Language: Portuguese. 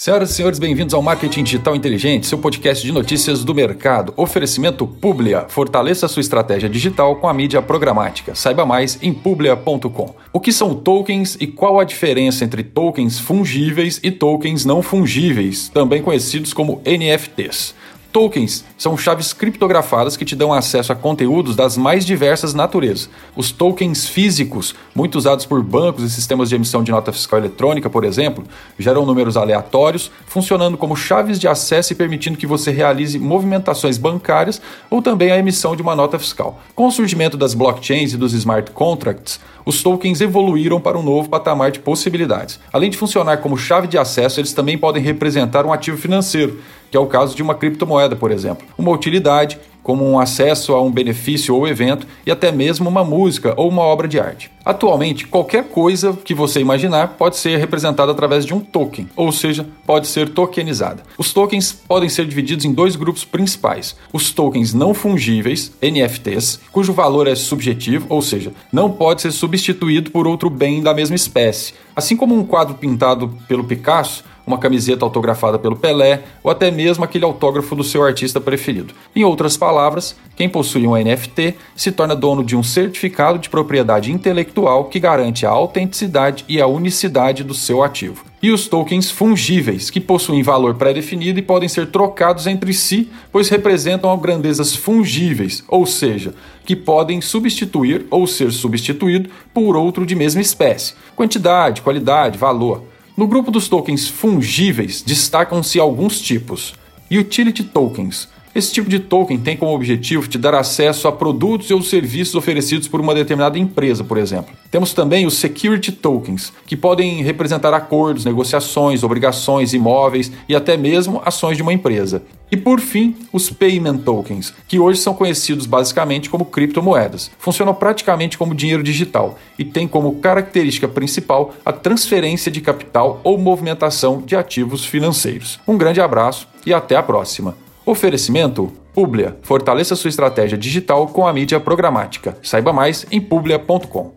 Senhoras e senhores, bem-vindos ao Marketing Digital Inteligente, seu podcast de notícias do mercado. Oferecimento Publia. Fortaleça sua estratégia digital com a mídia programática. Saiba mais em publia.com. O que são tokens e qual a diferença entre tokens fungíveis e tokens não fungíveis, também conhecidos como NFTs? Tokens são chaves criptografadas que te dão acesso a conteúdos das mais diversas naturezas. Os tokens físicos, muito usados por bancos e sistemas de emissão de nota fiscal eletrônica, por exemplo, geram números aleatórios, funcionando como chaves de acesso e permitindo que você realize movimentações bancárias ou também a emissão de uma nota fiscal. Com o surgimento das blockchains e dos smart contracts, os tokens evoluíram para um novo patamar de possibilidades. Além de funcionar como chave de acesso, eles também podem representar um ativo financeiro que é o caso de uma criptomoeda, por exemplo. Uma utilidade, como um acesso a um benefício ou evento, e até mesmo uma música ou uma obra de arte. Atualmente, qualquer coisa que você imaginar pode ser representada através de um token, ou seja, pode ser tokenizada. Os tokens podem ser divididos em dois grupos principais: os tokens não fungíveis, NFTs, cujo valor é subjetivo, ou seja, não pode ser substituído por outro bem da mesma espécie. Assim como um quadro pintado pelo Picasso uma camiseta autografada pelo Pelé ou até mesmo aquele autógrafo do seu artista preferido. Em outras palavras, quem possui um NFT se torna dono de um certificado de propriedade intelectual que garante a autenticidade e a unicidade do seu ativo. E os tokens fungíveis, que possuem valor pré-definido e podem ser trocados entre si, pois representam grandezas fungíveis, ou seja, que podem substituir ou ser substituído por outro de mesma espécie. Quantidade, qualidade, valor. No grupo dos tokens fungíveis, destacam-se alguns tipos. Utility Tokens. Esse tipo de token tem como objetivo te dar acesso a produtos ou serviços oferecidos por uma determinada empresa, por exemplo. Temos também os Security Tokens, que podem representar acordos, negociações, obrigações, imóveis e até mesmo ações de uma empresa. E por fim, os Payment Tokens, que hoje são conhecidos basicamente como criptomoedas. Funcionam praticamente como dinheiro digital e têm como característica principal a transferência de capital ou movimentação de ativos financeiros. Um grande abraço e até a próxima. Oferecimento Publia. Fortaleça sua estratégia digital com a mídia programática. Saiba mais em publia.com.